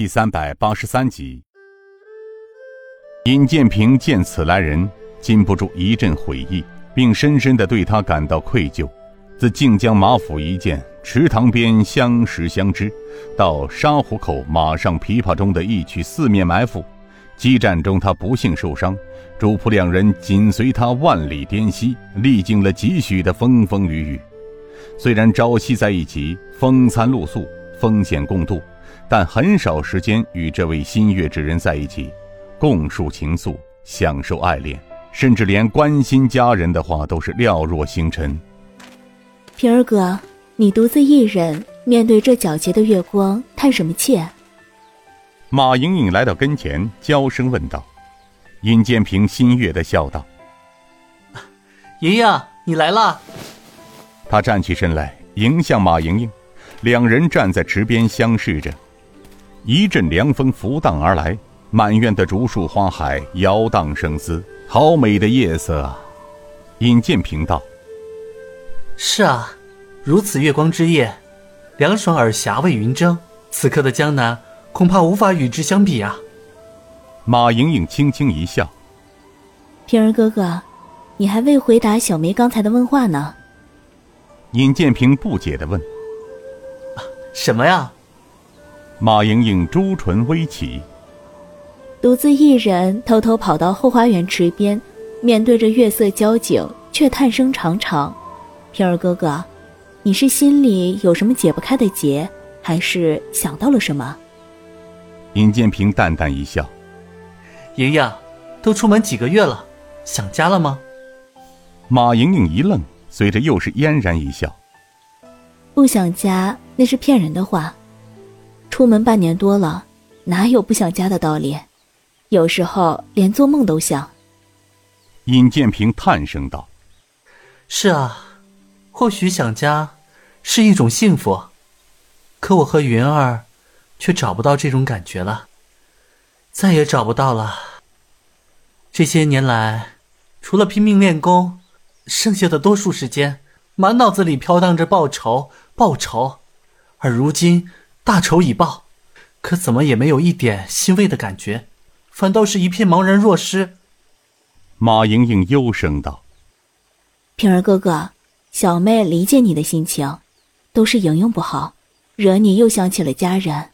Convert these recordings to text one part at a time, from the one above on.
第三百八十三集。尹建平见此来人，禁不住一阵悔意，并深深的对他感到愧疚。自靖江马府一见池塘边相识相知，到沙湖口马上琵琶中的一曲四面埋伏，激战中他不幸受伤，主仆两人紧随他万里滇西，历经了几许的风风雨雨。虽然朝夕在一起，风餐露宿，风险共度，但很少时间与这位心悦之人在一起。共述情愫，享受爱恋，甚至连关心家人的话都是寥若星辰。平儿哥，你独自一人面对这皎洁的月光，叹什么气？马莹莹来到跟前，娇声问道。尹建平心悦的笑道：“莹莹，你来了。”他站起身来，迎向马莹莹，两人站在池边相视着，一阵凉风拂荡而来。满院的竹树花海摇荡生姿，好美的夜色啊！尹建平道：“是啊，如此月光之夜，凉爽而霞蔚云蒸。此刻的江南，恐怕无法与之相比啊。”马莹莹轻轻一笑：“平儿哥哥，你还未回答小梅刚才的问话呢。”尹建平不解的问：“什么呀？”马莹莹朱唇微启。独自一人偷偷跑到后花园池边，面对着月色交景，却叹声长长。平儿哥哥，你是心里有什么解不开的结，还是想到了什么？尹建平淡淡一笑：“莹莹，都出门几个月了，想家了吗？”马莹莹一愣，随着又是嫣然一笑：“不想家，那是骗人的话。出门半年多了，哪有不想家的道理？”有时候连做梦都想。尹建平叹声道：“是啊，或许想家是一种幸福，可我和云儿却找不到这种感觉了，再也找不到了。这些年来，除了拼命练功，剩下的多数时间，满脑子里飘荡着报仇、报仇，而如今大仇已报，可怎么也没有一点欣慰的感觉。”反倒是一片茫然若失。马莹莹幽声道：“平儿哥哥，小妹理解你的心情，都是莹莹不好，惹你又想起了家人。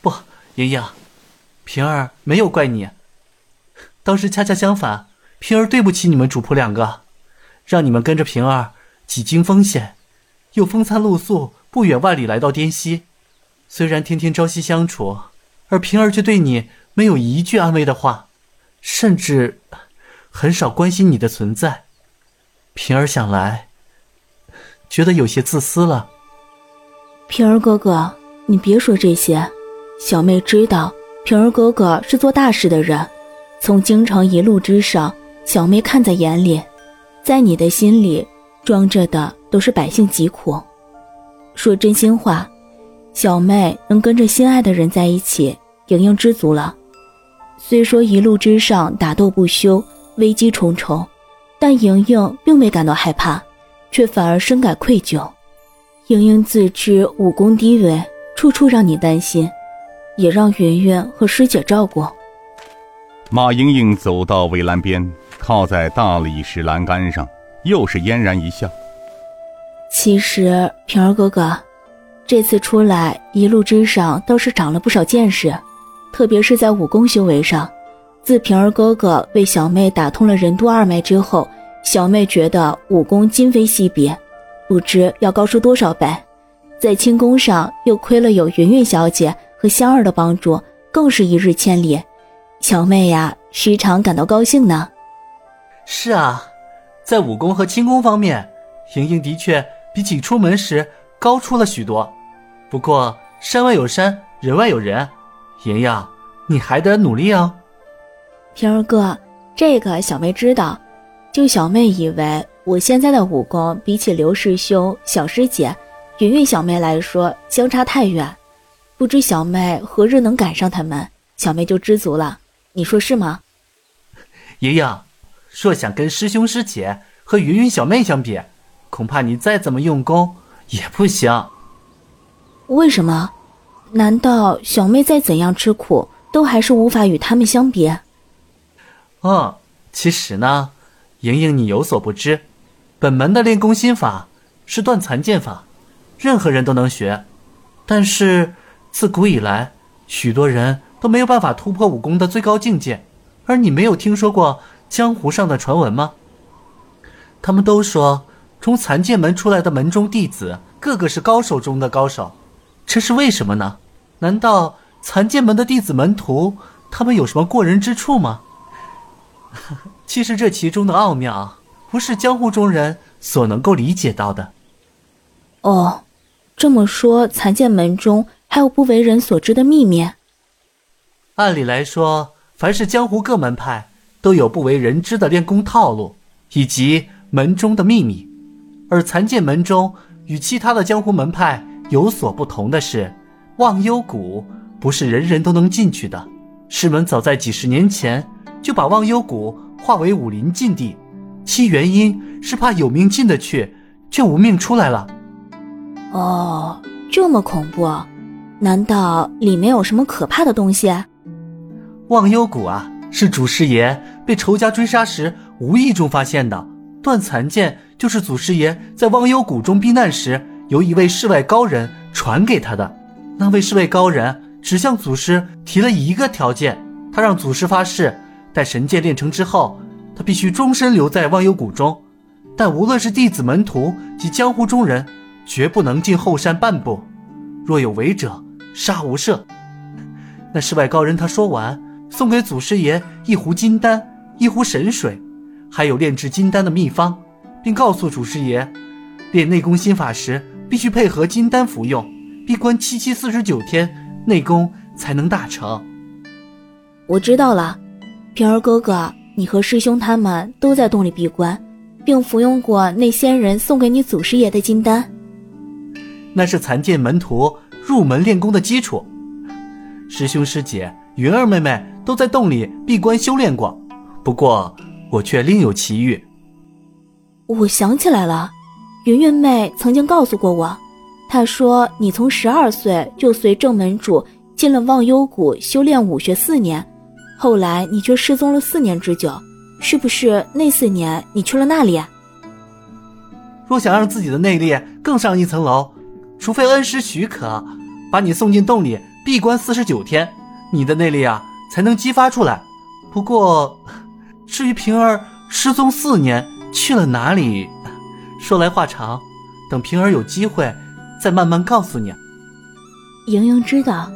不，莹莹，平儿没有怪你，倒是恰恰相反，平儿对不起你们主仆两个，让你们跟着平儿几经风险，又风餐露宿，不远万里来到滇西，虽然天天朝夕相处，而平儿却对你。”没有一句安慰的话，甚至很少关心你的存在。平儿想来，觉得有些自私了。平儿哥哥，你别说这些。小妹知道，平儿哥哥是做大事的人，从京城一路之上，小妹看在眼里，在你的心里装着的都是百姓疾苦。说真心话，小妹能跟着心爱的人在一起，莹莹知足了。虽说一路之上打斗不休，危机重重，但莹莹并未感到害怕，却反而深感愧疚。莹莹自知武功低微，处处让你担心，也让云云和师姐照顾。马莹莹走到围栏边，靠在大理石栏杆上，又是嫣然一笑。其实平儿哥哥，这次出来一路之上倒是长了不少见识。特别是在武功修为上，自平儿哥哥为小妹打通了任督二脉之后，小妹觉得武功今非昔比，不知要高出多少倍。在轻功上又亏了有云云小姐和香儿的帮助，更是一日千里。小妹呀，时常感到高兴呢。是啊，在武功和轻功方面，莹莹的确比起出门时高出了许多。不过山外有山，人外有人。莹莹，你还得努力哦。平儿哥，这个小妹知道。就小妹以为我现在的武功比起刘师兄、小师姐、云云小妹来说相差太远，不知小妹何日能赶上他们，小妹就知足了。你说是吗？莹莹，若想跟师兄师姐和云云小妹相比，恐怕你再怎么用功也不行。为什么？难道小妹再怎样吃苦，都还是无法与他们相比？嗯，其实呢，莹莹你有所不知，本门的练功心法是断残剑法，任何人都能学。但是自古以来，许多人都没有办法突破武功的最高境界。而你没有听说过江湖上的传闻吗？他们都说，从残剑门出来的门中弟子，个个是高手中的高手。这是为什么呢？难道残剑门的弟子门徒，他们有什么过人之处吗？其实这其中的奥妙，不是江湖中人所能够理解到的。哦，这么说，残剑门中还有不为人所知的秘密？按理来说。凡是江湖各门派都有不为人知的练功套路，以及门中的秘密，而残剑门中与其他的江湖门派有所不同的是，忘忧谷不是人人都能进去的。师门早在几十年前就把忘忧谷划为武林禁地，其原因是怕有命进得去，却无命出来了。哦，这么恐怖？难道里面有什么可怕的东西？忘忧谷啊，是祖师爷被仇家追杀时无意中发现的。断残剑就是祖师爷在忘忧谷中避难时，由一位世外高人传给他的。那位世外高人只向祖师提了一个条件，他让祖师发誓，待神剑练成之后，他必须终身留在忘忧谷中。但无论是弟子、门徒及江湖中人，绝不能进后山半步。若有违者，杀无赦。那世外高人他说完。送给祖师爷一壶金丹，一壶神水，还有炼制金丹的秘方，并告诉祖师爷，练内功心法时必须配合金丹服用，闭关七七四十九天，内功才能大成。我知道了，平儿哥哥，你和师兄他们都在洞里闭关，并服用过那仙人送给你祖师爷的金丹。那是残剑门徒入门练功的基础，师兄师姐。云儿妹妹都在洞里闭关修炼过，不过我却另有奇遇。我想起来了，云云妹曾经告诉过我，她说你从十二岁就随正门主进了忘忧谷修炼武学四年，后来你却失踪了四年之久，是不是那四年你去了那里？若想让自己的内力更上一层楼，除非恩师许可，把你送进洞里闭关四十九天。你的内力啊，才能激发出来。不过，至于平儿失踪四年去了哪里，说来话长，等平儿有机会再慢慢告诉你。莹莹知道。